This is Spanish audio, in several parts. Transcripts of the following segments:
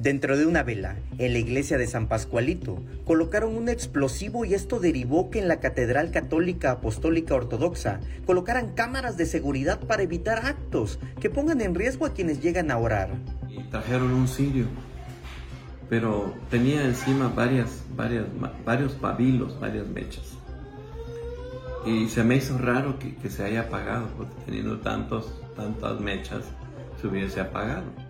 Dentro de una vela, en la iglesia de San Pascualito, colocaron un explosivo y esto derivó que en la Catedral Católica Apostólica Ortodoxa colocaran cámaras de seguridad para evitar actos que pongan en riesgo a quienes llegan a orar. Y trajeron un sirio, pero tenía encima varias, varias, varios pabilos, varias mechas. Y se me hizo raro que, se haya apagado, porque teniendo tantos, tantas mechas, se hubiese apagado.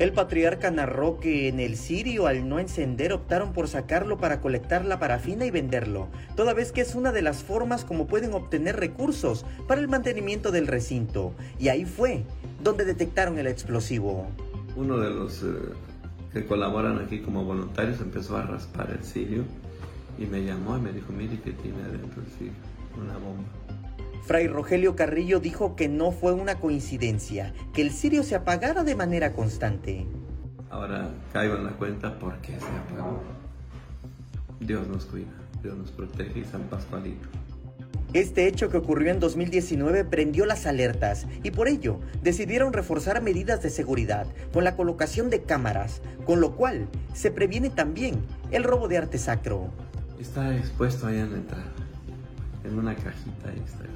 El patriarca narró que en el sirio al no encender optaron por sacarlo para colectar la parafina y venderlo, toda vez que es una de las formas como pueden obtener recursos para el mantenimiento del recinto. Y ahí fue donde detectaron el explosivo. Uno de los eh, que colaboran aquí como voluntarios empezó a raspar el sirio y me llamó y me dijo, mire que tiene adentro el sirio, una bomba. Fray Rogelio Carrillo dijo que no fue una coincidencia, que el sirio se apagara de manera constante. Ahora caigo en la cuenta por qué se apagó. Dios nos cuida, Dios nos protege y San Pascualito. Este hecho que ocurrió en 2019 prendió las alertas y por ello decidieron reforzar medidas de seguridad con la colocación de cámaras, con lo cual se previene también el robo de arte sacro. Está expuesto ahí en la entrada, en una cajita expuesto.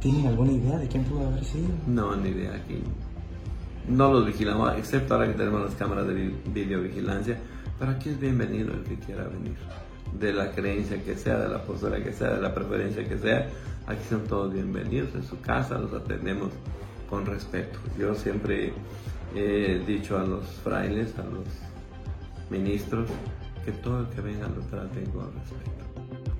¿Tienen alguna idea de quién pudo haber sido? No, ni idea aquí. No los vigilamos, excepto ahora que tenemos las cámaras de videovigilancia. Pero aquí es bienvenido el que quiera venir. De la creencia que sea, de la postura que sea, de la preferencia que sea. Aquí son todos bienvenidos en su casa, los atendemos con respeto. Yo siempre he dicho a los frailes, a los ministros, que todo el que venga lo traten con respeto.